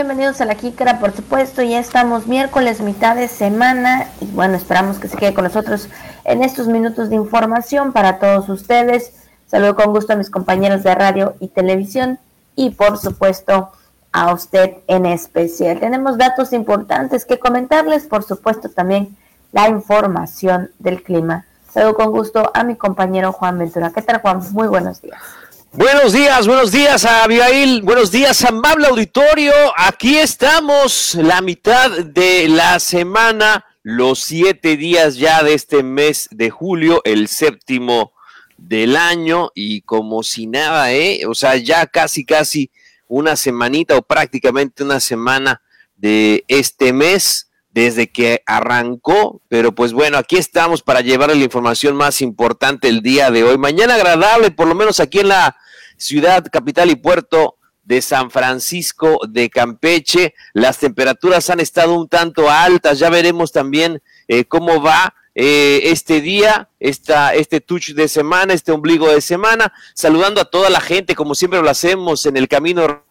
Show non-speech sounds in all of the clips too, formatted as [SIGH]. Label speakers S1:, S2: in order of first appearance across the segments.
S1: Bienvenidos a la Jícara, por supuesto. Ya estamos miércoles, mitad de semana. Y bueno, esperamos que se quede con nosotros en estos minutos de información para todos ustedes. Saludo con gusto a mis compañeros de radio y televisión y por supuesto a usted en especial. Tenemos datos importantes que comentarles, por supuesto también la información del clima. Saludo con gusto a mi compañero Juan Ventura. ¿Qué tal Juan? Muy buenos días.
S2: Buenos días, buenos días a Abigail, buenos días amable auditorio. Aquí estamos, la mitad de la semana, los siete días ya de este mes de julio, el séptimo del año y como si nada, ¿eh? O sea, ya casi, casi una semanita o prácticamente una semana de este mes desde que arrancó, pero pues bueno, aquí estamos para llevarle la información más importante el día de hoy. Mañana agradable, por lo menos aquí en la ciudad, capital y puerto de San Francisco de Campeche. Las temperaturas han estado un tanto altas, ya veremos también eh, cómo va eh, este día, esta, este touch de semana, este ombligo de semana, saludando a toda la gente, como siempre lo hacemos en el camino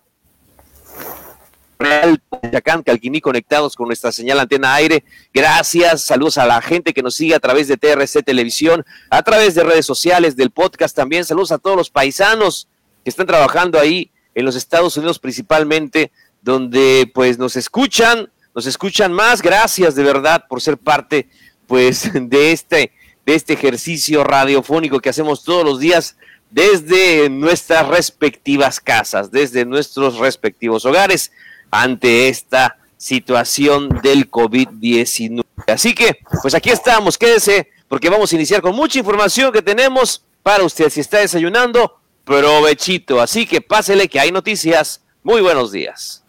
S2: Real Yacán, Calquiní, conectados con nuestra señal antena aire. Gracias, saludos a la gente que nos sigue a través de TRC Televisión, a través de redes sociales, del podcast también. Saludos a todos los paisanos que están trabajando ahí en los Estados Unidos principalmente, donde pues nos escuchan, nos escuchan más. Gracias de verdad por ser parte pues [LAUGHS] de este, de este ejercicio radiofónico que hacemos todos los días desde nuestras respectivas casas, desde nuestros respectivos hogares ante esta situación del COVID-19. Así que, pues aquí estamos, quédese, porque vamos a iniciar con mucha información que tenemos para usted. Si está desayunando, provechito. Así que pásele que hay noticias. Muy buenos días.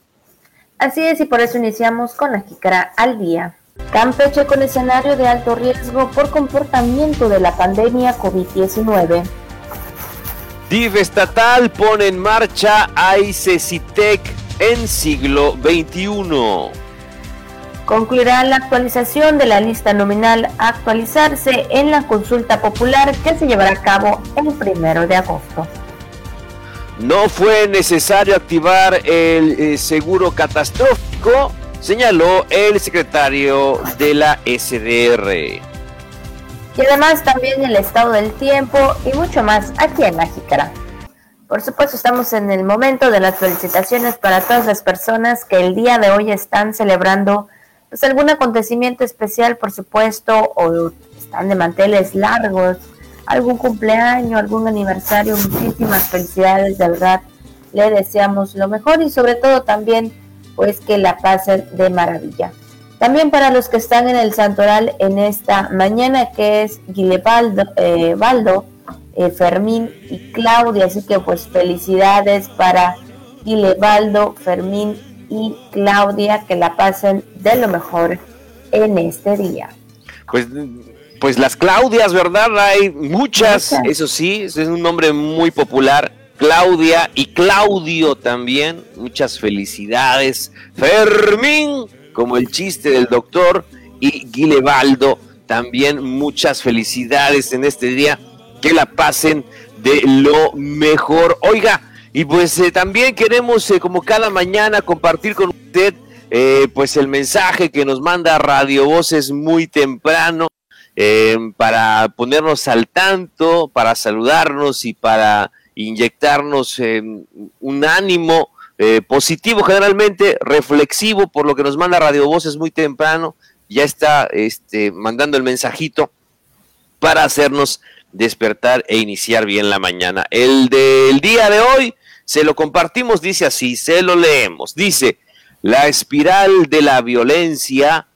S1: Así es, y por eso iniciamos con la jícara al día. Campeche con escenario de alto riesgo por comportamiento de la pandemia COVID-19.
S2: DIF estatal pone en marcha ICCTEC en siglo XXI.
S1: Concluirá la actualización de la lista nominal a actualizarse en la consulta popular que se llevará a cabo el primero de agosto.
S2: No fue necesario activar el eh, seguro catastrófico, señaló el secretario de la SDR.
S1: Y además también el estado del tiempo y mucho más aquí en la Jícara. Por supuesto, estamos en el momento de las felicitaciones para todas las personas que el día de hoy están celebrando pues, algún acontecimiento especial, por supuesto, o están de manteles largos, algún cumpleaños, algún aniversario. Muchísimas felicidades, de verdad. Le deseamos lo mejor y sobre todo también pues que la pasen de maravilla. También para los que están en el santoral en esta mañana, que es Guilebaldo, eh, eh, Fermín y Claudia. Así que pues felicidades para Guilebaldo, Fermín y Claudia, que la pasen de lo mejor en este día.
S2: Pues, pues las Claudias, ¿verdad? Hay muchas, eso sí, es un nombre muy popular. Claudia y Claudio también, muchas felicidades. Fermín, como el chiste del doctor, y Guilebaldo, también muchas felicidades en este día que la pasen de lo mejor. Oiga, y pues eh, también queremos, eh, como cada mañana, compartir con usted eh, pues el mensaje que nos manda Radio Voces muy temprano para ponernos al tanto, para saludarnos y para inyectarnos un ánimo positivo, generalmente reflexivo, por lo que nos manda Radio Voces muy temprano. Ya está este, mandando el mensajito para hacernos despertar e iniciar bien la mañana. El del día de hoy se lo compartimos, dice así, se lo leemos. Dice, la espiral de la violencia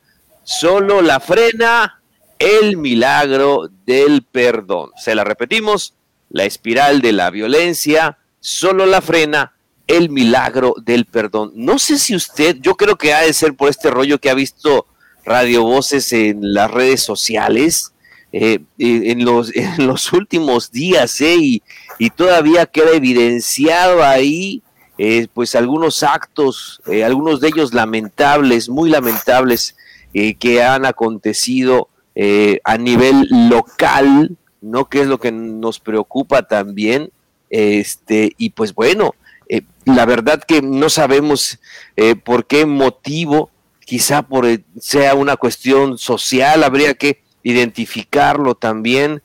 S2: solo la frena el milagro del perdón. Se la repetimos, la espiral de la violencia solo la frena el milagro del perdón. No sé si usted, yo creo que ha de ser por este rollo que ha visto Radio Voces en las redes sociales, eh, [LAUGHS] en, los, últimos días, ¿eh? y, y, todavía queda evidenciado ahí, eh, pues algunos actos, eh, algunos de ellos lamentables, muy lamentables, que han acontecido a nivel local, ¿no? Que es lo que nos preocupa también, este, y pues bueno, eh, la verdad que no sabemos eh, por qué motivo, quizá por sea una cuestión social, habría que identificarlo también.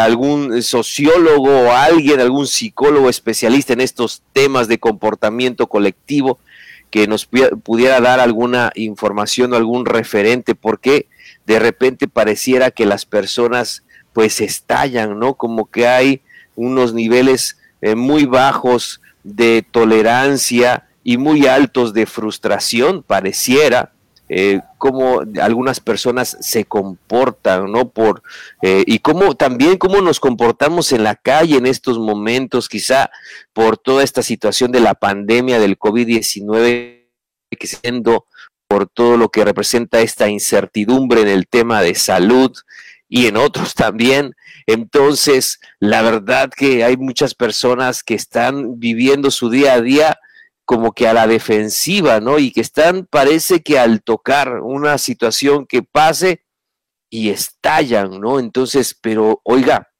S2: algún sociólogo o alguien, algún psicólogo especialista en estos temas de comportamiento colectivo que nos pudiera dar alguna información o algún referente, porque de repente pareciera que las personas pues estallan, ¿no? Como que hay unos niveles eh, muy bajos de tolerancia y muy altos de frustración, pareciera, eh, cómo algunas personas se comportan, ¿no? Por, eh, y cómo también cómo nos comportamos en la calle en estos momentos, quizá por toda esta situación de la pandemia del COVID-19, que siendo por todo lo que representa esta incertidumbre en el tema de salud y en otros también. Entonces, la verdad que hay muchas personas que están viviendo su día a día como que a la defensiva, ¿no? Y que están, parece que al tocar una situación que pase y estallan, ¿no? Entonces, pero oiga,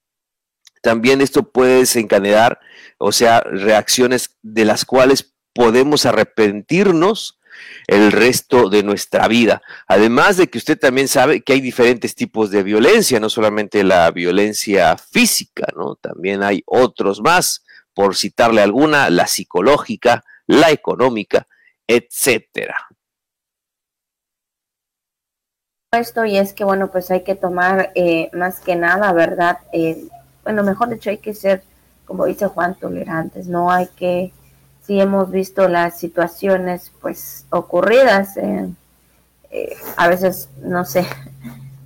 S2: también esto puede desencadenar, o sea, reacciones de las cuales podemos arrepentirnos el resto de nuestra vida. Además de que usted también sabe que hay diferentes tipos de violencia, no solamente la violencia física, ¿no? También hay otros más, por citarle alguna, la psicológica, la económica, etcétera.
S1: Esto y es que, bueno, pues hay que tomar eh, más que nada, ¿verdad? Eh, bueno, mejor dicho, hay que ser, como dice Juan, tolerantes, no hay que sí hemos visto las situaciones pues ocurridas. Eh, a veces no sé,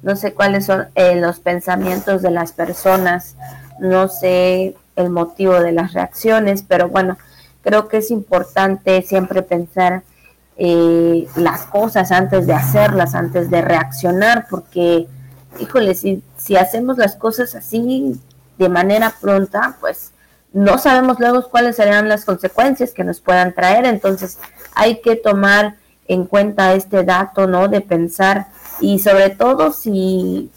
S1: no sé cuáles son eh, los pensamientos de las personas, no sé el motivo de las reacciones, pero bueno, creo que es importante siempre pensar eh, las cosas antes de hacerlas, antes de reaccionar, porque, híjole, si, si hacemos las cosas así de manera pronta, pues no sabemos luego cuáles serán las consecuencias que nos puedan traer, entonces hay que tomar en cuenta este dato, ¿no? De pensar y sobre todo si,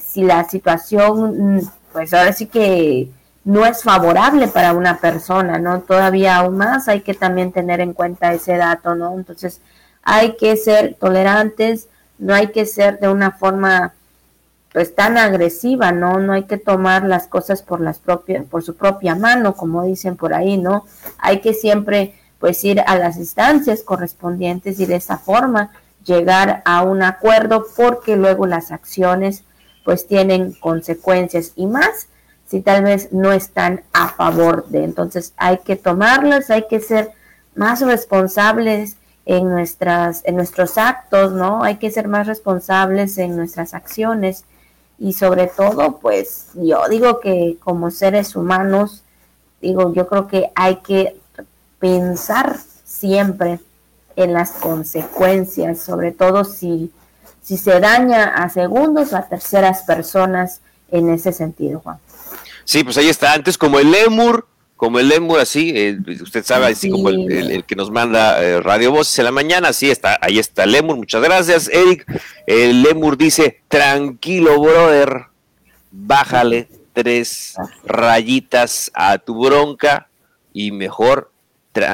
S1: si la situación, pues ahora sí que no es favorable para una persona, ¿no? Todavía aún más hay que también tener en cuenta ese dato, ¿no? Entonces hay que ser tolerantes, no hay que ser de una forma pues tan agresiva, ¿no? No hay que tomar las cosas por las propias, por su propia mano, como dicen por ahí, ¿no? Hay que siempre pues ir a las instancias correspondientes y de esa forma llegar a un acuerdo porque luego las acciones pues tienen consecuencias y más si tal vez no están a favor de. Entonces hay que tomarlas, hay que ser más responsables en nuestras en nuestros actos, ¿no? Hay que ser más responsables en nuestras acciones y sobre todo, pues yo digo que como seres humanos, digo, yo creo que hay que pensar siempre en las consecuencias, sobre todo si, si se daña a segundos o a terceras personas en ese sentido, Juan.
S2: Sí, pues ahí está, antes como el lemur, como el Lemur, así, eh, usted sabe, así como el, que nos manda eh, Radio Voces en la mañana, así está, ahí está Lemur, muchas gracias, Eric. El Lemur dice, tranquilo, brother, bájale tres rayitas a tu bronca y mejor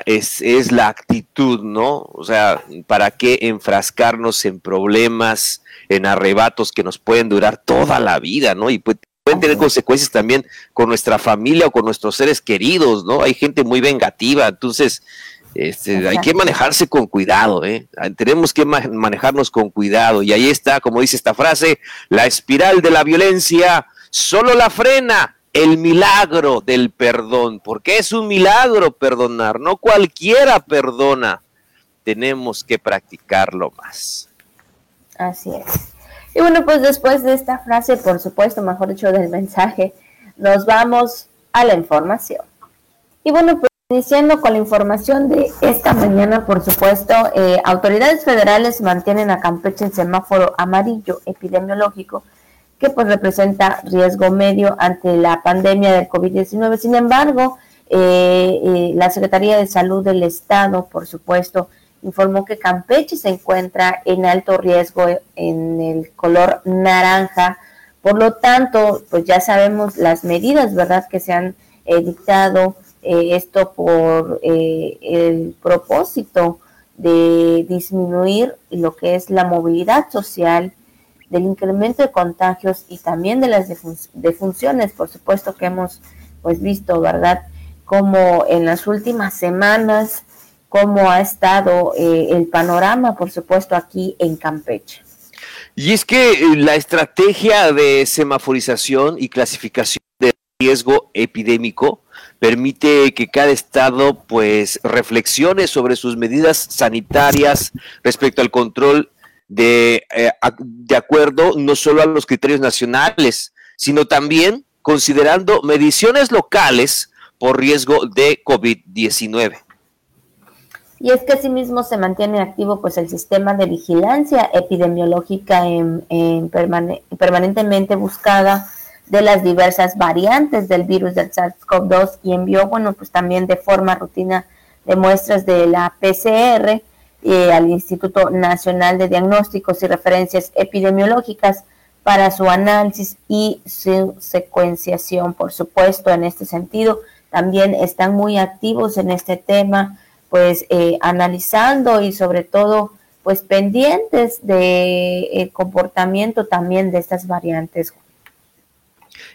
S2: es, es la actitud, ¿no? O sea, ¿para qué enfrascarnos en problemas, en arrebatos que nos pueden durar toda la vida, ¿no? Y pues pueden tener consecuencias también con nuestra familia o con nuestros seres queridos, ¿no? Hay gente muy vengativa, entonces este, hay que manejarse con cuidado, ¿eh? Tenemos que manejarnos con cuidado y ahí está, como dice esta frase, la espiral de la violencia solo la frena el milagro del perdón, porque es un milagro perdonar, no cualquiera perdona, tenemos que practicarlo más.
S1: Así es. Y bueno, pues después de esta frase, por supuesto, mejor dicho, del mensaje, nos vamos a la información. Y bueno, pues iniciando con la información de esta mañana, por supuesto, eh, autoridades federales mantienen a Campeche en semáforo amarillo epidemiológico que pues representa riesgo medio ante la pandemia del COVID-19. Sin embargo, eh, eh, la Secretaría de Salud del Estado, por supuesto, informó que Campeche se encuentra en alto riesgo en el color naranja. Por lo tanto, pues ya sabemos las medidas, ¿verdad?, que se han eh, dictado eh, esto por eh, el propósito de disminuir lo que es la movilidad social, del incremento de contagios y también de las defunciones, por supuesto que hemos pues visto, ¿verdad? Como en las últimas semanas, cómo ha estado eh, el panorama, por supuesto, aquí en Campeche.
S2: Y es que la estrategia de semaforización y clasificación de riesgo epidémico permite que cada estado pues reflexione sobre sus medidas sanitarias respecto al control de, eh, de acuerdo no solo a los criterios nacionales, sino también considerando mediciones locales por riesgo de COVID-19.
S1: Y es que asimismo se mantiene activo pues el sistema de vigilancia epidemiológica en, permanentemente buscada de las diversas variantes del virus del SARS-CoV-2 y envió, bueno, pues también de forma rutina de muestras de la PCR eh, al Instituto Nacional de Diagnósticos y Referencias Epidemiológicas para su análisis y su secuenciación. Por supuesto, en este sentido, también están muy activos en este tema, pues eh, analizando y sobre todo, pues pendientes de el comportamiento también de estas variantes.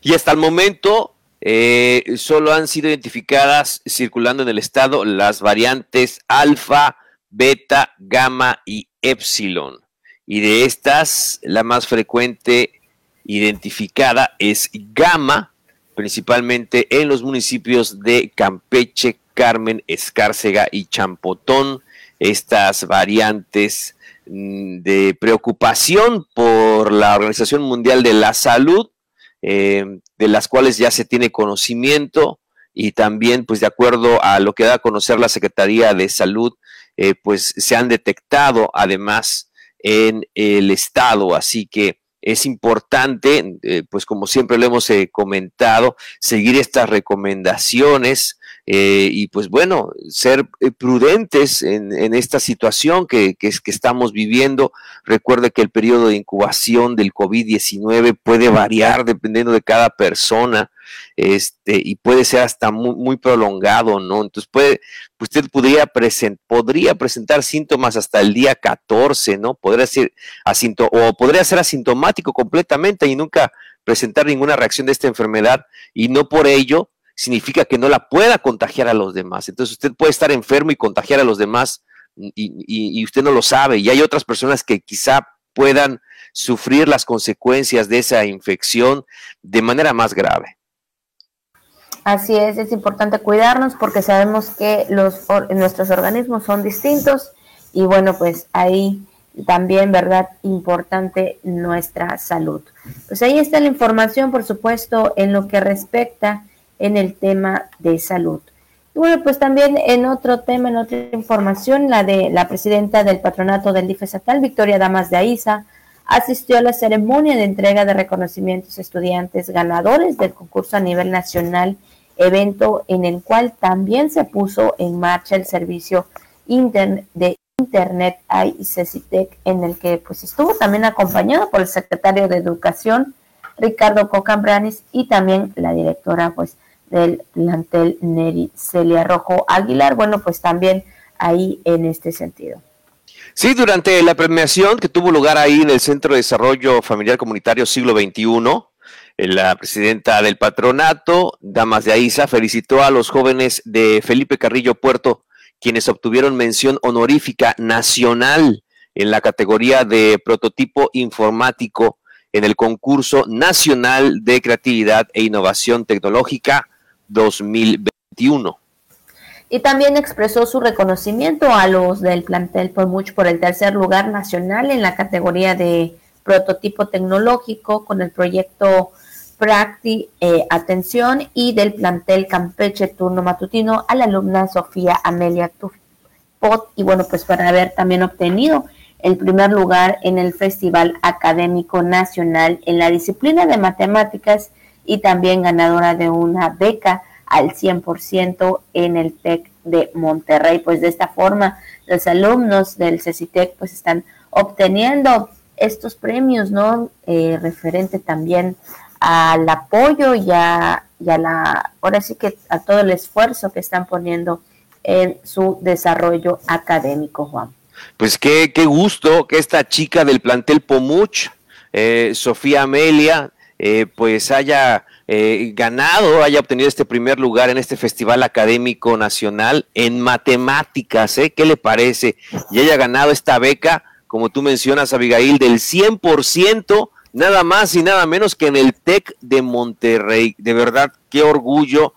S2: Y hasta el momento eh, solo han sido identificadas circulando en el estado las variantes alfa, beta, gamma y epsilon. Y de estas, la más frecuente identificada es gamma, principalmente en los municipios de Campeche, Carmen, Escárcega y Champotón. Estas variantes mm, de preocupación por la Organización Mundial de la Salud eh, de las cuales ya se tiene conocimiento y también, pues de acuerdo a lo que da a conocer la Secretaría de Salud, eh, pues se han detectado además en el estado, así que es importante, eh, pues como siempre lo hemos comentado, seguir estas recomendaciones eh, y pues bueno, ser eh, prudentes en, esta situación que, estamos viviendo. Recuerde que el periodo de incubación del COVID-19 puede variar dependiendo de cada persona este, y puede ser hasta muy, prolongado, ¿no? Entonces puede, usted podría, podría presentar síntomas hasta el día 14, ¿no? Podría ser asinto, o podría ser asintomático completamente y nunca presentar ninguna reacción de esta enfermedad y no por ello significa que no la pueda contagiar a los demás. Entonces usted puede estar enfermo y contagiar a los demás y, usted no lo sabe. Y hay otras personas que quizá puedan sufrir las consecuencias de esa infección de manera más grave.
S1: Así es, es importante cuidarnos porque sabemos que los, nuestros organismos son distintos y bueno, pues ahí también, ¿verdad? Importante nuestra salud. Pues ahí está la información, por supuesto, en lo que respecta en el tema de salud. Bueno, pues también en otro tema, en otra información, la de la presidenta del patronato del DIF estatal, Victoria Damas de Aiza, asistió a la ceremonia de entrega de reconocimientos a estudiantes ganadores del concurso a nivel nacional, evento en el cual también se puso en marcha el servicio de Internet ICCTEC, en el que pues estuvo también acompañado por el secretario de Educación, Ricardo Cocambranes, y también la directora pues del plantel Neri Celia Rojo Aguilar. Bueno, pues también ahí en este sentido.
S2: Sí, durante la premiación que tuvo lugar ahí en el Centro de Desarrollo Familiar Comunitario Siglo XXI, eh, la presidenta del patronato, Damas de Aiza, felicitó a los jóvenes de Felipe Carrillo Puerto, quienes obtuvieron mención honorífica nacional en la categoría de prototipo informático en el concurso nacional de creatividad e innovación tecnológica 2021.
S1: Y también expresó su reconocimiento a los del plantel por mucho por el tercer lugar nacional en la categoría de prototipo tecnológico con el proyecto Practi eh, Atención y del plantel Campeche Turno Matutino a la alumna Sofía Amelia Tufpot y bueno pues para haber también obtenido el primer lugar en el Festival Académico Nacional en la disciplina de matemáticas y también ganadora de una beca al 100% en el TEC de Monterrey. Pues de esta forma los alumnos del CECITEC pues están obteniendo estos premios, ¿no? Eh, referente también al apoyo y a y a la, ahora sí que a todo el esfuerzo que están poniendo en su desarrollo académico, Juan.
S2: Pues qué, qué gusto que esta chica del plantel Pomuch, eh, Sofía Amelia, eh, pues haya eh, ganado, haya obtenido este primer lugar en este Festival Académico Nacional en matemáticas, ¿eh? ¿Qué le parece? Y haya ganado esta beca, como tú mencionas, Abigail, del 100%, nada más y nada menos que en el TEC de Monterrey. De verdad, qué orgullo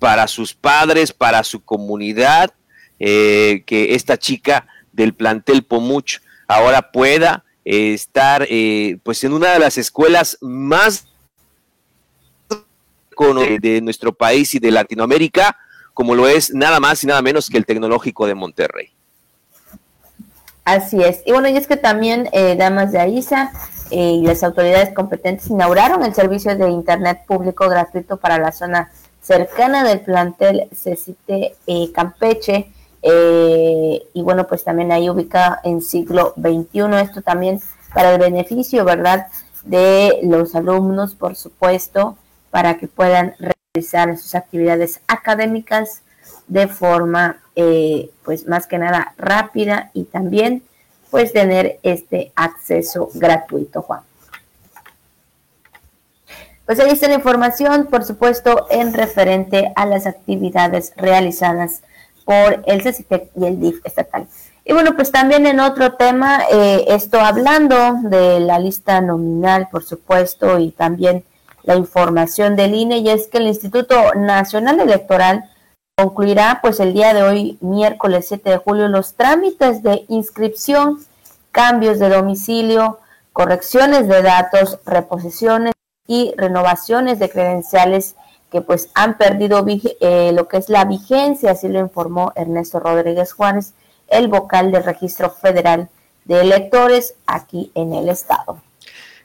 S2: para sus padres, para su comunidad, eh, que esta chica del plantel Pomuch ahora pueda estar pues en una de las escuelas más de nuestro país y de Latinoamérica, como lo es nada más y nada menos que el Tecnológico de Monterrey.
S1: Así es. Y bueno, y es que también eh, Damas de AISA eh, y las autoridades competentes inauguraron el servicio de Internet público gratuito para la zona cercana del plantel CECITE eh, Campeche. Y bueno, pues también ahí ubicada en siglo XXI. Esto también para el beneficio, ¿verdad? De los alumnos, por supuesto, para que puedan realizar sus actividades académicas de forma, eh, pues más que nada rápida y también pues tener este acceso gratuito, Juan. Pues ahí está la información, por supuesto, en referente a las actividades realizadas por el CECITEC y el DIF estatal. Y bueno, pues también en otro tema, eh, esto hablando de la lista nominal, por supuesto, y también la información del INE y es que el Instituto Nacional Electoral concluirá pues el día de hoy, miércoles 7 de julio, los trámites de inscripción, cambios de domicilio, correcciones de datos, reposiciones y renovaciones de credenciales que pues han perdido eh, lo que es la vigencia, así lo informó Ernesto Rodríguez Juárez, el vocal del Registro Federal de Electores aquí en el estado.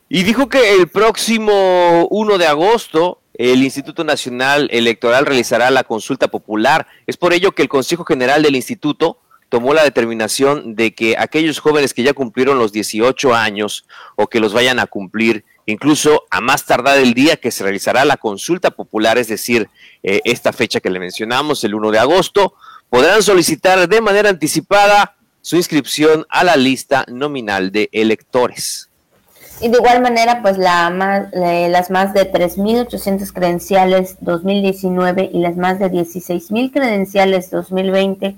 S2: Y dijo que el próximo 1 de agosto el Instituto Nacional Electoral realizará la consulta popular. Es por ello que el Consejo General del Instituto tomó la determinación de que aquellos jóvenes que ya cumplieron los 18 años o que los vayan a cumplir, incluso a más tardar el día que se realizará la consulta popular, es decir, eh, esta fecha que le mencionamos, el 1 de agosto, podrán solicitar de manera anticipada su inscripción a la lista nominal de electores.
S1: Y de igual manera, pues la más, las más de 3.800 credenciales 2019 y las más de 16.000 credenciales 2020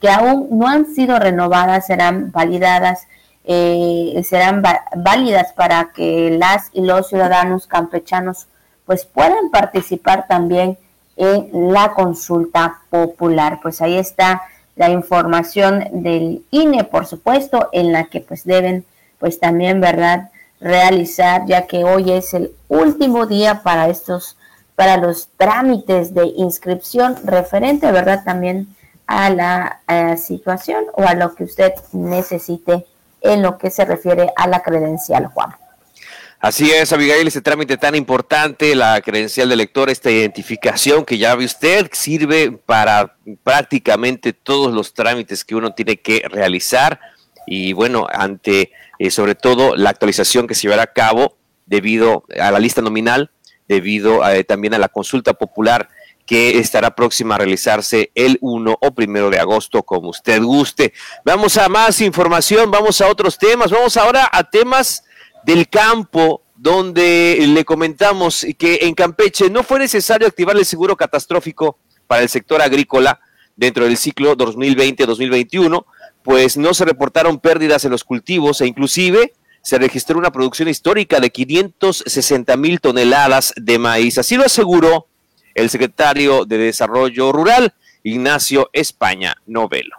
S1: que aún no han sido renovadas serán validadas, eh, serán válidas para que las y los ciudadanos campechanos pues puedan participar también en la consulta popular. Pues ahí está la información del INE, por supuesto, en la que pues deben pues también, ¿verdad? realizar, ya que hoy es el último día para estos, para los trámites de inscripción referente, ¿verdad? También a la, situación o a lo que usted necesite en lo que se refiere a la credencial, Juan.
S2: Así es, Abigail, ese trámite tan importante, la credencial de lector, esta identificación que ya ve usted, sirve para prácticamente todos los trámites que uno tiene que realizar. Y bueno, ante eh, sobre todo la actualización que se llevará a cabo debido a la lista nominal, debido eh, también a la consulta popular que estará próxima a realizarse el 1 o primero de agosto, como usted guste. Vamos a más información, vamos a otros temas, vamos ahora a temas del campo, donde le comentamos que en Campeche no fue necesario activar el seguro catastrófico para el sector agrícola dentro del ciclo 2020-2021, pues no se reportaron pérdidas en los cultivos e inclusive se registró una producción histórica de 560 mil toneladas de maíz. Así lo aseguró el secretario de Desarrollo Rural, Ignacio España Novelo.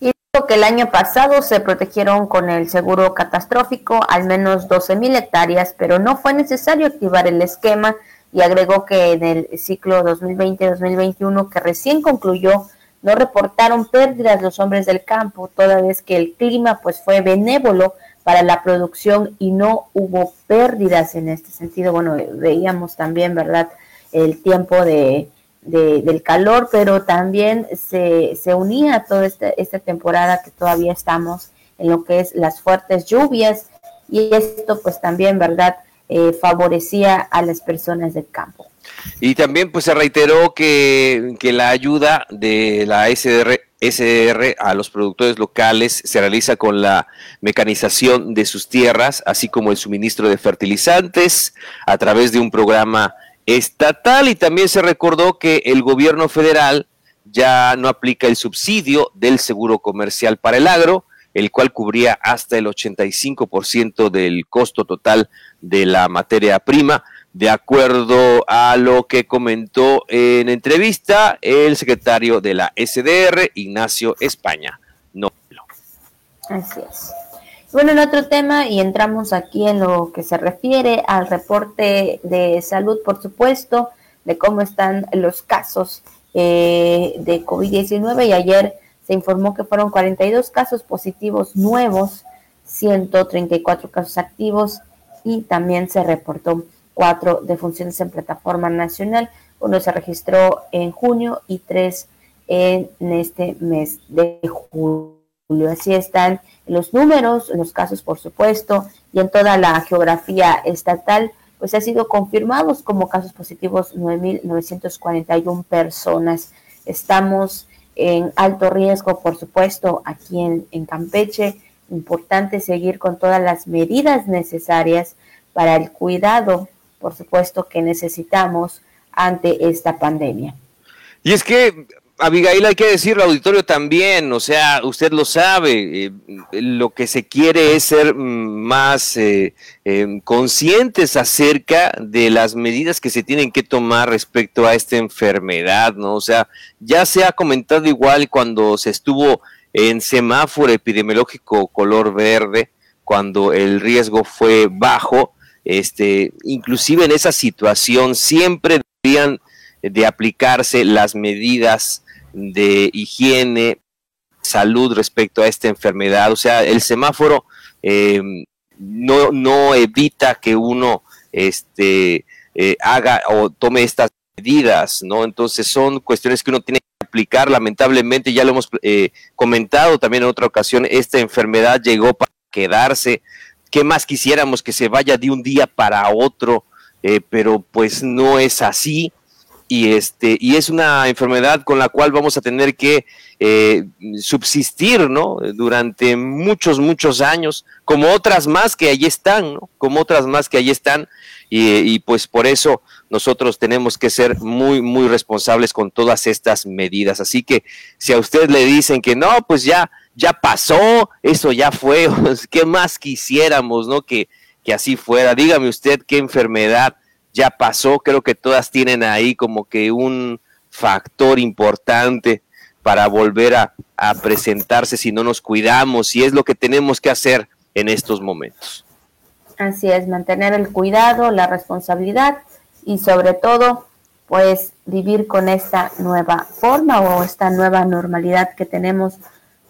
S1: Y dijo que el año pasado se protegieron con el seguro catastrófico al menos 12 mil hectáreas, pero no fue necesario activar el esquema y agregó que en el ciclo 2020-2021 que recién concluyó no reportaron pérdidas los hombres del campo, toda vez que el clima pues fue benévolo para la producción y no hubo pérdidas en este sentido. Bueno, veíamos también, ¿verdad?, el tiempo de, del calor, pero también se, se unía a toda esta, esta temporada que todavía estamos en lo que es las fuertes lluvias y esto pues también, ¿verdad?, eh, favorecía a las personas del campo.
S2: Y también pues se reiteró que, que la ayuda de la SDR, SDR a los productores locales se realiza con la mecanización de sus tierras, así como el suministro de fertilizantes a través de un programa estatal y también se recordó que el gobierno federal ya no aplica el subsidio del seguro comercial para el agro, el cual cubría hasta el 85% del costo total de la materia prima, de acuerdo a lo que comentó en entrevista el secretario de la SDR, Ignacio España. No.
S1: Así es. Bueno, en otro tema, y entramos aquí en lo que se refiere al reporte de salud, por supuesto, de cómo están los casos eh, de COVID-19 y ayer se informó que fueron 42 casos positivos nuevos, 134 casos activos y también se reportó cuatro defunciones en plataforma nacional. Uno se registró en junio y tres en este mes de julio. Así están los números, los casos, por supuesto, y en toda la geografía estatal, pues ha sido confirmados como casos positivos 9.941 personas. Estamos en alto riesgo, por supuesto, aquí en Campeche. Importante seguir con todas las medidas necesarias para el cuidado, por supuesto, que necesitamos ante esta pandemia.
S2: Y es que Abigail, hay que decirlo, auditorio también, o sea, usted lo sabe, eh, lo que se quiere es ser mm, más eh, em, conscientes acerca de las medidas que se tienen que tomar respecto a esta enfermedad, ¿no? O sea, ya se ha comentado igual cuando se estuvo en semáforo epidemiológico color verde, cuando el riesgo fue bajo, este, inclusive en esa situación siempre deberían de aplicarse las medidas de higiene, salud respecto a esta enfermedad. O sea, el semáforo em, no, no evita que uno este, eh, haga o tome estas medidas, ¿no? Entonces son cuestiones que uno tiene que aplicar. Lamentablemente, ya lo hemos eh, comentado también en otra ocasión, esta enfermedad llegó para quedarse. ¿Qué más quisiéramos que se vaya de un día para otro? Eh, pero pues no es así y este y es una enfermedad con la cual vamos a tener que eh, subsistir no durante muchos muchos años como otras más que allí están ¿no? como otras más que allí están y, y, pues por eso nosotros tenemos que ser muy muy responsables con todas estas medidas. Así que si a usted le dicen que no pues ya ya pasó eso ya fue [LAUGHS] qué más quisiéramos no que que así fuera. Dígame usted qué enfermedad ya pasó, creo que todas tienen ahí como que un factor importante para volver a, presentarse si no nos cuidamos y es lo que tenemos que hacer en estos momentos.
S1: Así es, mantener el cuidado, la responsabilidad y sobre todo, pues vivir con esta nueva forma o esta nueva normalidad que tenemos,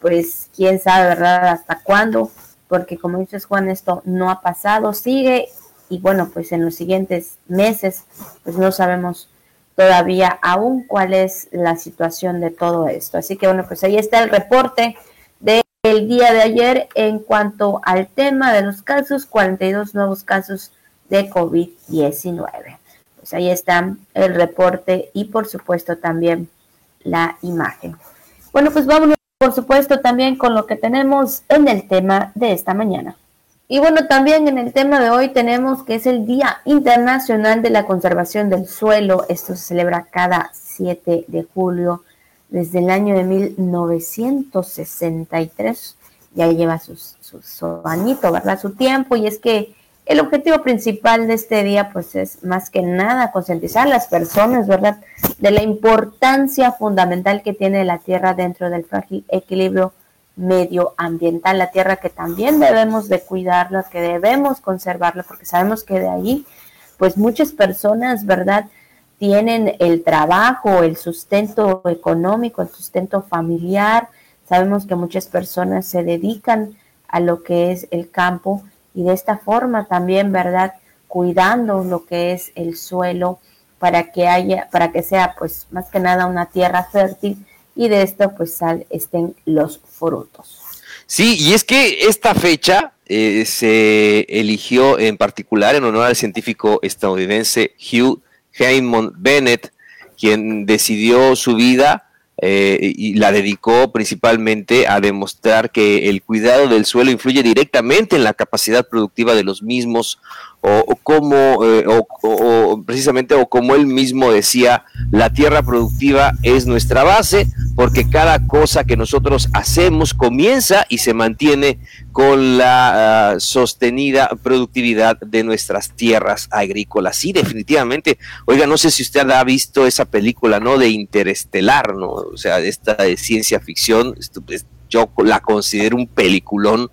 S1: pues quién sabe, ¿verdad? Hasta cuándo, porque como dices Juan, esto no ha pasado, sigue y bueno, pues en los siguientes meses, pues no sabemos todavía aún cuál es la situación de todo esto. Así que bueno, pues ahí está el reporte del día de ayer en cuanto al tema de los casos, 42 nuevos casos de COVID-19. Pues ahí está el reporte y por supuesto también la imagen. Bueno, pues vámonos por supuesto también con lo que tenemos en el tema de esta mañana. Y bueno, también en el tema de hoy tenemos que es el Día Internacional de la Conservación del Suelo. Esto se celebra cada 7 de julio desde el año de 1963. Ya lleva su, su, añito, ¿verdad? Su tiempo. Y es que el objetivo principal de este día, pues es más que nada concientizar a las personas, ¿verdad? De la importancia fundamental que tiene la tierra dentro del frágil equilibrio medioambiental, la tierra que también debemos de cuidarla, que debemos conservarla, porque sabemos que de ahí, pues muchas personas, ¿verdad? Tienen el trabajo, el sustento económico, el sustento familiar. Sabemos que muchas personas se dedican a lo que es el campo y de esta forma también, ¿verdad? Cuidando lo que es el suelo para que haya, para que sea, pues, más que nada una tierra fértil y de esto pues sal, estén los frutos.
S2: Sí, y es que esta fecha eh, se eligió en particular en honor al científico estadounidense Hugh Raymond Bennett, quien decidió su vida eh, y la dedicó principalmente a demostrar que el cuidado del suelo influye directamente en la capacidad productiva de los mismos o, como eh, o, precisamente o como él mismo decía la tierra productiva es nuestra base porque cada cosa que nosotros hacemos comienza y se mantiene con la ah, sostenida productividad de nuestras tierras agrícolas sí definitivamente. Oiga no sé si usted ha visto esa película no de interestelar no o sea esta de ciencia ficción yo la considero un peliculón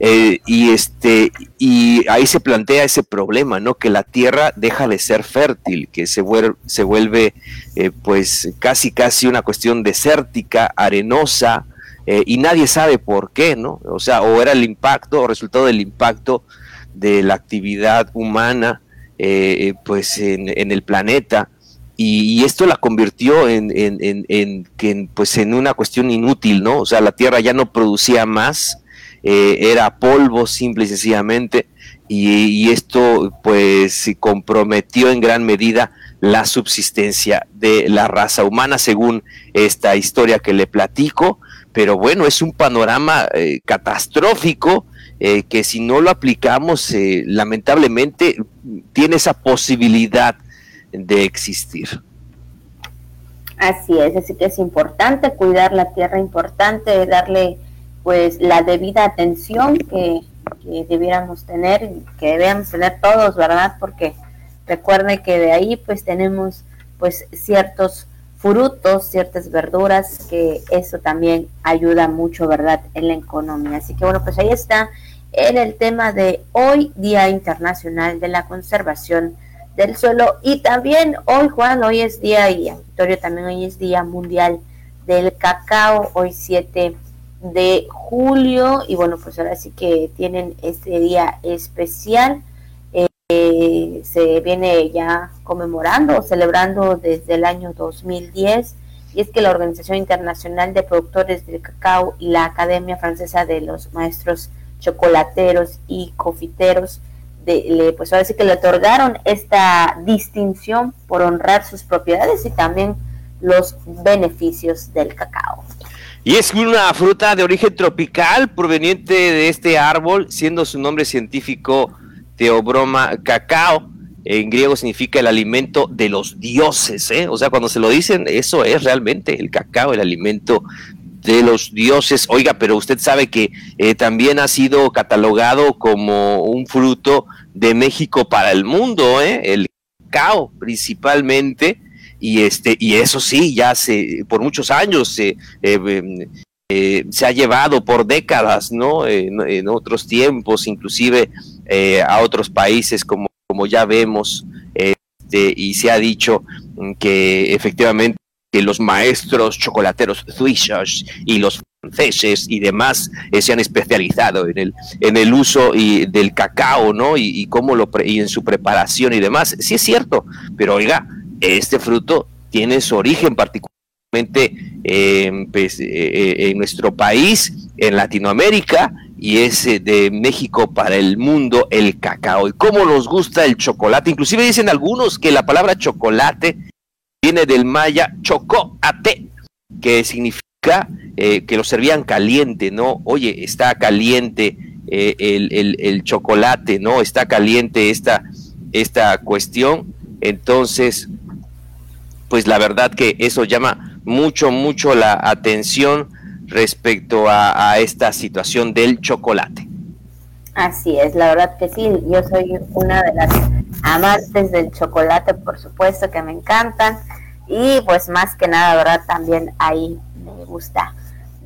S2: eh, y este y ahí se plantea ese problema no que la tierra deja de ser fértil que se vuelve se vuelve eh, pues casi casi una cuestión desértica arenosa eh, y nadie sabe por qué no o sea o era el impacto o resultado del impacto de la actividad humana pues en el planeta y, esto la convirtió en, en, pues en una cuestión inútil, ¿no? O sea, la Tierra ya no producía más, eh, era polvo simple y sencillamente, y, esto pues comprometió en gran medida la subsistencia de la raza humana, según esta historia que le platico, pero bueno, es un panorama eh, catastrófico eh, que si no lo aplicamos, lamentablemente tiene esa posibilidad de existir.
S1: Así es, así que es importante cuidar la tierra, importante darle pues la debida atención que, debiéramos tener, que debemos tener todos, ¿verdad? Porque recuerde que de ahí pues tenemos pues ciertos frutos, ciertas verduras, que eso también ayuda mucho, ¿verdad?, en la economía. Así que bueno, pues ahí está en el tema de hoy, Día Internacional de la Conservación del suelo. Y también hoy, Juan, hoy es día, y Victoria también hoy es día mundial del cacao, hoy 7 de julio. Y bueno, pues ahora sí que tienen este día especial. Eh, se viene ya conmemorando celebrando desde el año 2010 y es que la Organización Internacional de Productores del Cacao y la Academia Francesa de los Maestros Chocolateros y Le, pues ahora que le otorgaron esta distinción por honrar sus propiedades y también los beneficios del cacao.
S2: Y es una fruta de origen tropical proveniente de este árbol, siendo su nombre científico Teobroma cacao. En griego significa el alimento de los dioses, ¿eh? O sea, cuando se lo dicen, eso es realmente el cacao, el alimento de los dioses. Oiga, pero usted sabe que eh, también ha sido catalogado como un fruto de México para el mundo, ¿eh? el cacao principalmente, y este, y eso sí, ya se, por muchos años se, eh, se ha llevado por décadas, ¿no? en otros tiempos, inclusive a otros países, como, como ya vemos, este, y se ha dicho que efectivamente que los maestros chocolateros suizos y los franceses y demás eh, se han especializado en el, en el uso y, del cacao, ¿no? Y, cómo lo y en su preparación y demás. Sí es cierto, pero oiga, este fruto tiene su origen particularmente pues, eh, eh, en nuestro país, en Latinoamérica, y es de México para el mundo el cacao. Y cómo nos gusta el chocolate. Inclusive dicen algunos que la palabra chocolate viene del maya chocoate, que significa eh, que lo servían caliente, ¿no? Oye, está caliente eh, el, chocolate, ¿no? Está caliente esta, esta cuestión. Entonces, pues la verdad que eso llama mucho, mucho la atención respecto a esta situación del chocolate.
S1: Así es, la verdad que sí, yo soy una de las amantes del chocolate, por supuesto que me encantan y pues más que nada, ¿verdad? También ahí me gusta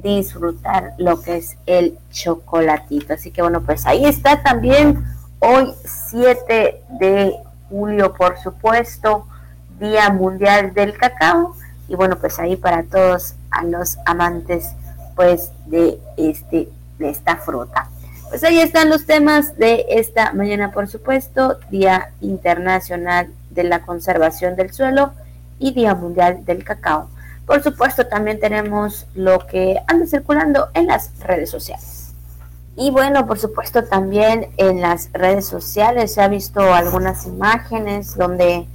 S1: disfrutar lo que es el chocolatito. Así que bueno, pues ahí está también hoy 7 de julio, por supuesto, Día Mundial del Cacao. Y bueno, pues ahí para todos a los amantes pues de este de esta fruta. Pues ahí están los temas de esta mañana, por supuesto, Día Internacional de la Conservación del Suelo y Día Mundial del Cacao. Por supuesto, también tenemos lo que anda circulando en las redes sociales. Y bueno, por supuesto, también en las redes sociales se ha visto algunas imágenes donde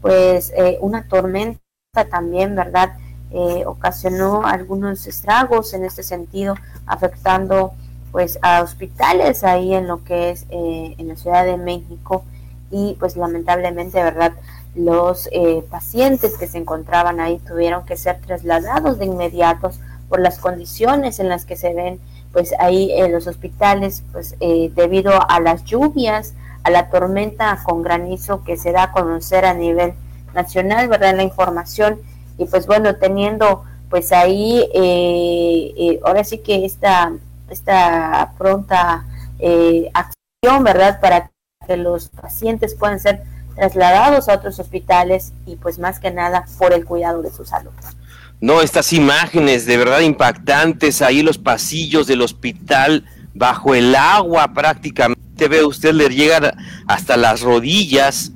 S1: pues eh, una tormenta también, ¿verdad? Eh, ocasionó algunos estragos en este sentido, afectando pues a hospitales ahí en lo que es eh, en la Ciudad de México y pues lamentablemente, ¿verdad? Los pacientes que se encontraban ahí tuvieron que ser trasladados de inmediato por las condiciones en las que se ven pues ahí en los hospitales, pues debido a las lluvias, a la tormenta con granizo que se da a conocer a nivel nacional, ¿verdad? La información y pues bueno, teniendo pues ahí, eh, eh, ahora sí que esta, esta pronta eh, acción, ¿verdad? Para que los pacientes puedan ser trasladados a otros hospitales y pues más que nada por el cuidado de su salud.
S2: No, estas imágenes de verdad impactantes ahí los pasillos del hospital bajo el agua prácticamente ve usted le llega hasta las rodillas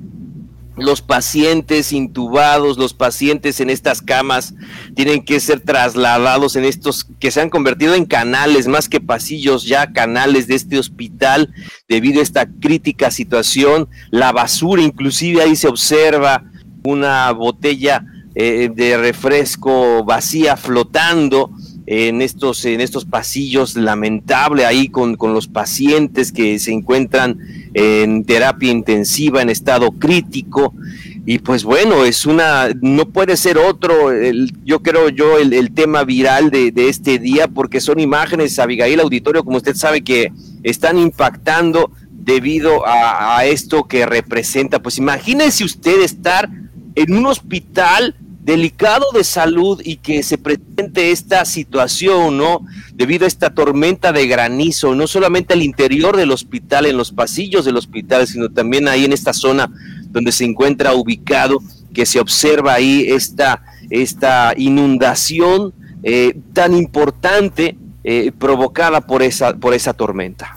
S2: los pacientes intubados, los pacientes en estas camas tienen que ser trasladados en estos que se han convertido en canales, más que pasillos, ya canales de este hospital debido a esta crítica situación. La basura, inclusive ahí se observa una botella eh, de refresco vacía flotando en estos, en estos pasillos, lamentable ahí con, con los pacientes que se encuentran en terapia intensiva, en estado crítico. Y pues bueno, es una, no puede ser otro, yo creo yo, el, tema viral de, este día, porque son imágenes, Abigail Auditorio, como usted sabe, que están impactando debido a, a esto que representa. Pues imagínese usted estar en un hospital delicado de salud y que se presente esta situación, ¿no? Debido a esta tormenta de granizo, no solamente al interior del hospital, en los pasillos del hospital, sino también ahí en esta zona donde se encuentra ubicado, que se observa ahí esta, esta inundación eh, tan importante eh, provocada por esa, por esa tormenta.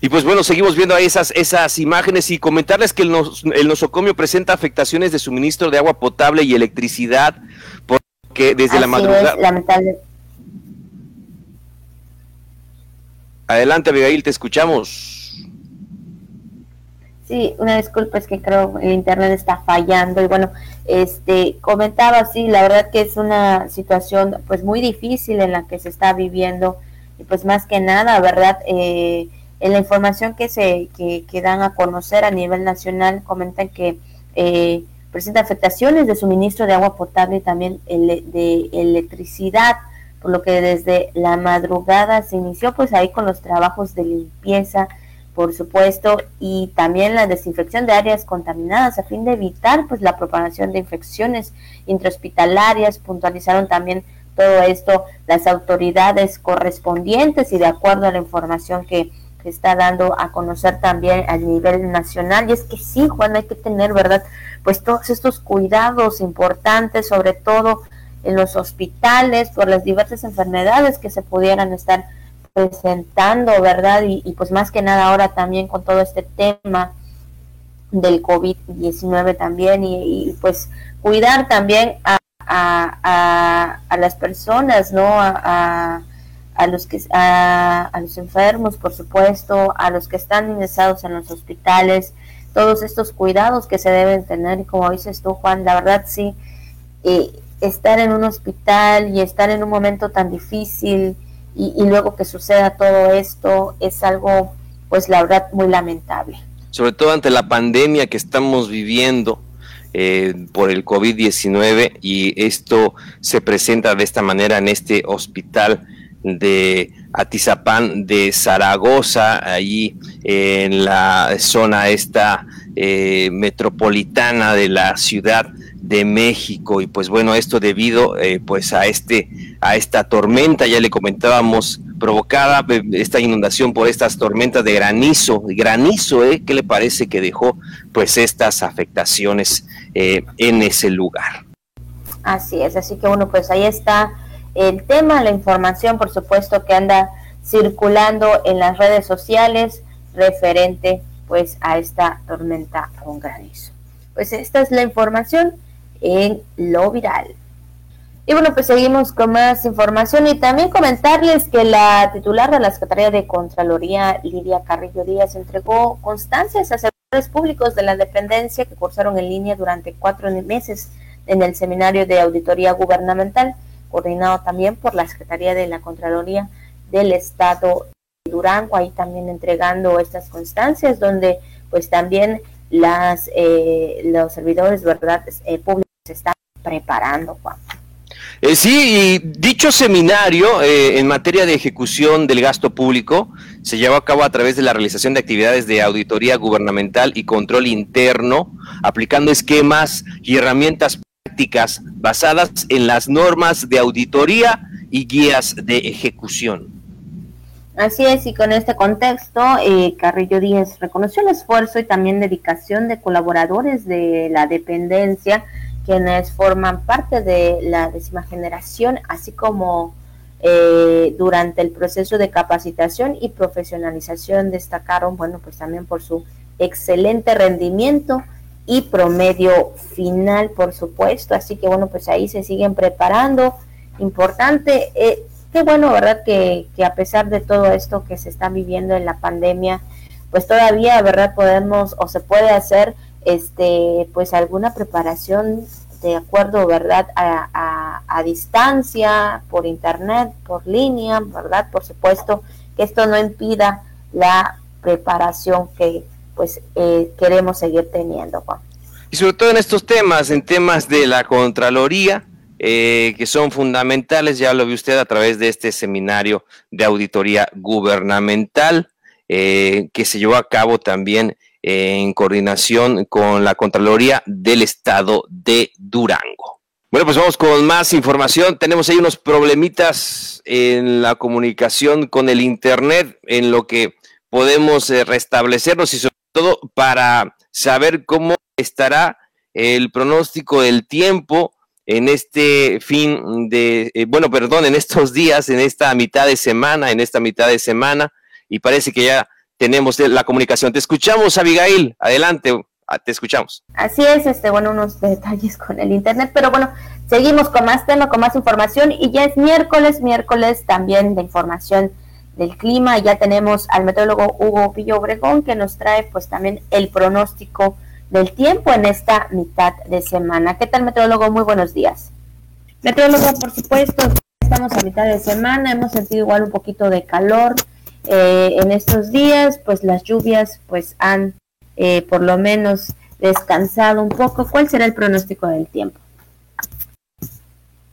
S2: Y pues bueno, seguimos viendo ahí esas, esas imágenes y comentarles que el, nosocomio presenta afectaciones de suministro de agua potable y electricidad, porque desde la madrugada... Adelante, Abigail, te escuchamos.
S1: Sí, una disculpa, es que creo el internet está fallando y bueno, este comentaba sí, la verdad que es una situación pues muy difícil en la que se está viviendo y pues más que nada, ¿verdad? Eh, en la información que se que, dan a conocer a nivel nacional comentan que eh, presenta afectaciones de suministro de agua potable y también de electricidad, por lo que desde la madrugada se inició pues ahí con los trabajos de limpieza, por supuesto, y también la desinfección de áreas contaminadas a fin de evitar pues la propagación de infecciones intrahospitalarias, puntualizaron también todo esto las autoridades correspondientes y de acuerdo a la información que que está dando a conocer también a nivel nacional. Y es que sí, Juan, hay que tener, ¿verdad? Pues todos estos cuidados importantes, sobre todo en los hospitales, por las diversas enfermedades que se pudieran estar presentando, ¿verdad? Y, pues más que nada ahora también con todo este tema del COVID-19 también y, pues cuidar también a, a, a, las personas, ¿no? a, a los que a, los enfermos, por supuesto, a los que están ingresados en los hospitales, todos estos cuidados que se deben tener y como dices tú, Juan, la verdad sí, estar en un hospital y estar en un momento tan difícil y, luego que suceda todo esto es algo, pues la verdad, muy lamentable.
S2: Sobre todo ante la pandemia que estamos viviendo, eh, por el COVID-19 y esto se presenta de esta manera en este hospital de Atizapán de Zaragoza, allí en la zona esta eh, metropolitana de la ciudad de México. Y pues bueno esto debido eh, pues a este a esta tormenta ya le comentábamos provocada eh, esta inundación por estas tormentas de granizo granizo eh qué le parece que dejó pues estas afectaciones en ese lugar
S1: así es así que bueno pues ahí está el tema, la información, por supuesto, que anda circulando en las redes sociales referente pues a esta tormenta con granizo. Pues esta es la información en lo viral. Y bueno, pues seguimos con más información y también comentarles que la titular de la Secretaría de Contraloría, Lidia Carrillo Díaz, entregó constancias a públicos de la dependencia que cursaron en línea durante cuatro meses en el seminario de auditoría gubernamental, coordinado también por la Secretaría de la Contraloría del Estado de Durango, ahí también entregando estas constancias donde pues también las eh, los servidores verdad eh, públicos se están preparando Juan.
S2: Eh, sí, y dicho seminario eh, en materia de ejecución del gasto público se llevó a cabo a través de la realización de actividades de auditoría gubernamental y control interno, aplicando esquemas y herramientas basadas en las normas de auditoría y guías de ejecución.
S1: Así es, y con este contexto, eh, Carrillo Díaz reconoció el esfuerzo y también dedicación de colaboradores de la dependencia quienes forman parte de la décima generación, así como eh, durante el proceso de capacitación y profesionalización destacaron, bueno, pues también por su excelente rendimiento y promedio final, por supuesto. Así que bueno, pues ahí se siguen preparando. Importante, eh, qué bueno, ¿verdad? Que, que a pesar de todo esto que se está viviendo en la pandemia, pues todavía, ¿verdad? Podemos o se puede hacer este pues alguna preparación de acuerdo verdad a, a, distancia por internet por línea verdad por supuesto que esto no impida la preparación que pues eh, queremos seguir teniendo
S2: y sobre todo en estos temas en temas de la contraloría eh, que son fundamentales ya lo vio usted a través de este seminario de auditoría gubernamental eh, que se llevó a cabo también en coordinación con la Contraloría del Estado de Durango. Bueno, pues vamos con más información. Tenemos ahí unos problemitas en la comunicación con el Internet, en lo que podemos eh, restablecernos y sobre todo para saber cómo estará el pronóstico del tiempo en este fin de, eh, bueno, perdón, en estos días, en esta mitad de semana, en esta mitad de semana, y parece que ya tenemos la comunicación. Te escuchamos, Abigail. Adelante, ah, te escuchamos.
S1: Así es, este, bueno, unos [LAUGHS] detalles con el internet, pero bueno, seguimos con más tema, con más información y ya es miércoles, miércoles también de información del clima. Ya tenemos al meteorólogo Hugo Villo Obregón que nos trae pues también el pronóstico del tiempo en esta mitad de semana. ¿Qué tal, meteorólogo? Muy buenos días. Meteorólogo, por supuesto, estamos a mitad de semana, hemos sentido igual un poquito de calor, eh, en estos días, pues las lluvias pues han eh, por lo menos descansado un poco. ¿Cuál será el pronóstico del tiempo?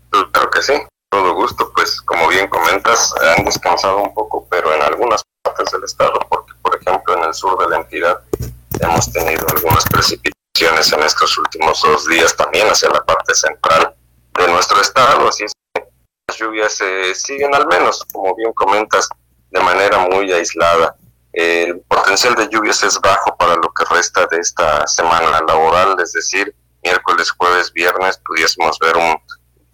S3: Claro que sí, todo gusto, pues como bien comentas, han descansado un poco, pero en algunas partes del estado, porque por ejemplo en el sur de la entidad hemos tenido algunas precipitaciones en estos últimos dos días también hacia la parte central de nuestro estado, así es que las lluvias se siguen al menos, como bien comentas, de manera muy aislada. El potencial de lluvias es bajo para lo que resta de esta semana laboral, es decir, miércoles, jueves, viernes pudiésemos ver un,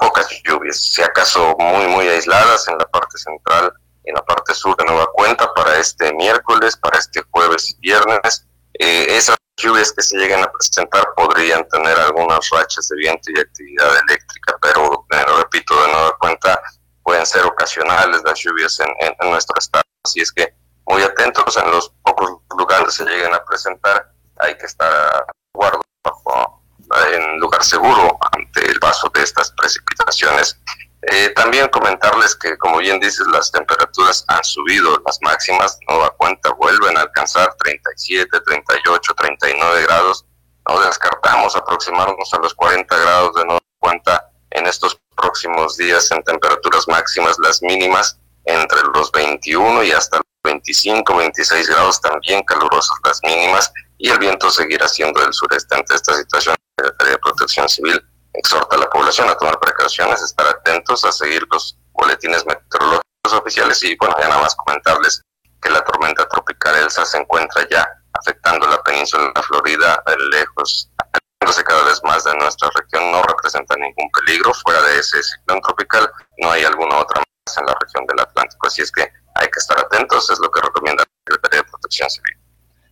S3: pocas lluvias, si acaso muy, muy aisladas en la parte central en la parte sur de Nueva Cuenta para este miércoles, para este jueves y viernes. Eh, esas lluvias que se lleguen a presentar podrían tener algunas rachas de viento y actividad eléctrica, pero, pero repito, de Nueva Cuenta pueden ser ocasionales las lluvias en, nuestro estado. Así es que muy atentos en los pocos lugares que se lleguen a presentar, hay que estar guardo en lugar seguro ante el paso de estas precipitaciones. Eh, también comentarles que, como bien dices, las temperaturas han subido, las máximas, nueva cuenta, vuelven a alcanzar 37, 38, 39 grados. No descartamos aproximarnos a los 40 grados de nueva cuenta en estos próximos días en temperaturas máximas, las mínimas entre los 21 y hasta los 25, 26 grados, también calurosas las mínimas, y el viento seguirá siendo del sureste. Ante esta situación, de Protección Civil exhorta a la población a tomar precauciones, estar atentos, a seguir los boletines meteorológicos oficiales y, bueno, ya nada más comentarles que la tormenta tropical Elsa se encuentra ya afectando la península de la Florida, lejos cada vez más de nuestra región no representa ningún peligro. Fuera de ese ciclón tropical, no hay alguna otra más en la región del Atlántico. Así es que hay que estar atentos, es lo que recomienda la Secretaría de Protección Civil.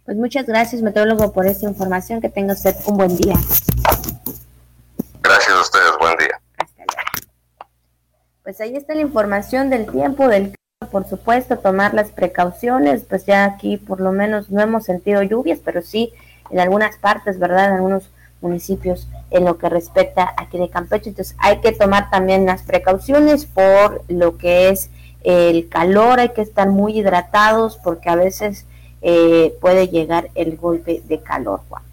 S1: Pues muchas gracias, meteorólogo, por esta información. Que tenga usted un buen día.
S3: Gracias a ustedes, buen día.
S1: Pues ahí está la información del tiempo, del por supuesto, tomar las precauciones. Pues ya aquí por lo menos no hemos sentido lluvias, pero sí en algunas partes, ¿verdad? En algunos municipios en lo que respecta aquí de Campeche. Entonces hay que tomar también las precauciones por lo que es el calor, hay que estar muy hidratados porque a veces eh, puede llegar el golpe de calor, Juan.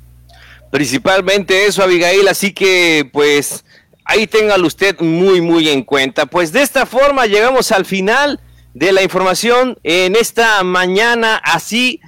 S2: Principalmente eso, Abigail, así que pues ahí téngalo usted muy, muy en cuenta. Pues de esta forma llegamos al final de la información en esta mañana, así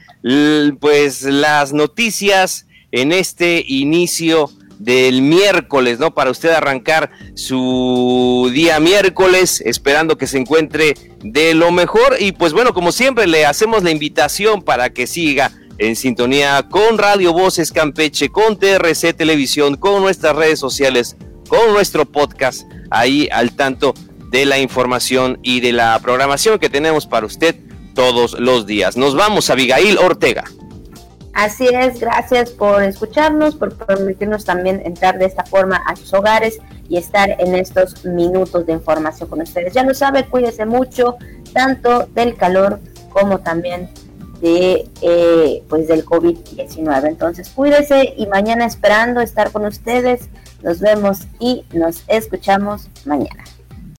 S2: pues las noticias en este inicio del miércoles, ¿no? Para usted arrancar su día miércoles, esperando que se encuentre de lo mejor. Y pues bueno, como siempre, le hacemos la invitación para que siga en sintonía con Radio Voces Campeche, con TRC Televisión, con nuestras redes sociales, con nuestro podcast, ahí al tanto de la información y de la programación que tenemos para usted todos los días. Nos vamos, a Abigail Ortega.
S1: Así es, gracias por escucharnos, por permitirnos también entrar de esta forma a sus hogares y estar en estos minutos de información con ustedes. Ya lo sabe, cuídese mucho, tanto del calor como también de eh, pues del COVID-19. Entonces cuídese y mañana esperando estar con ustedes. Nos vemos y nos escuchamos mañana.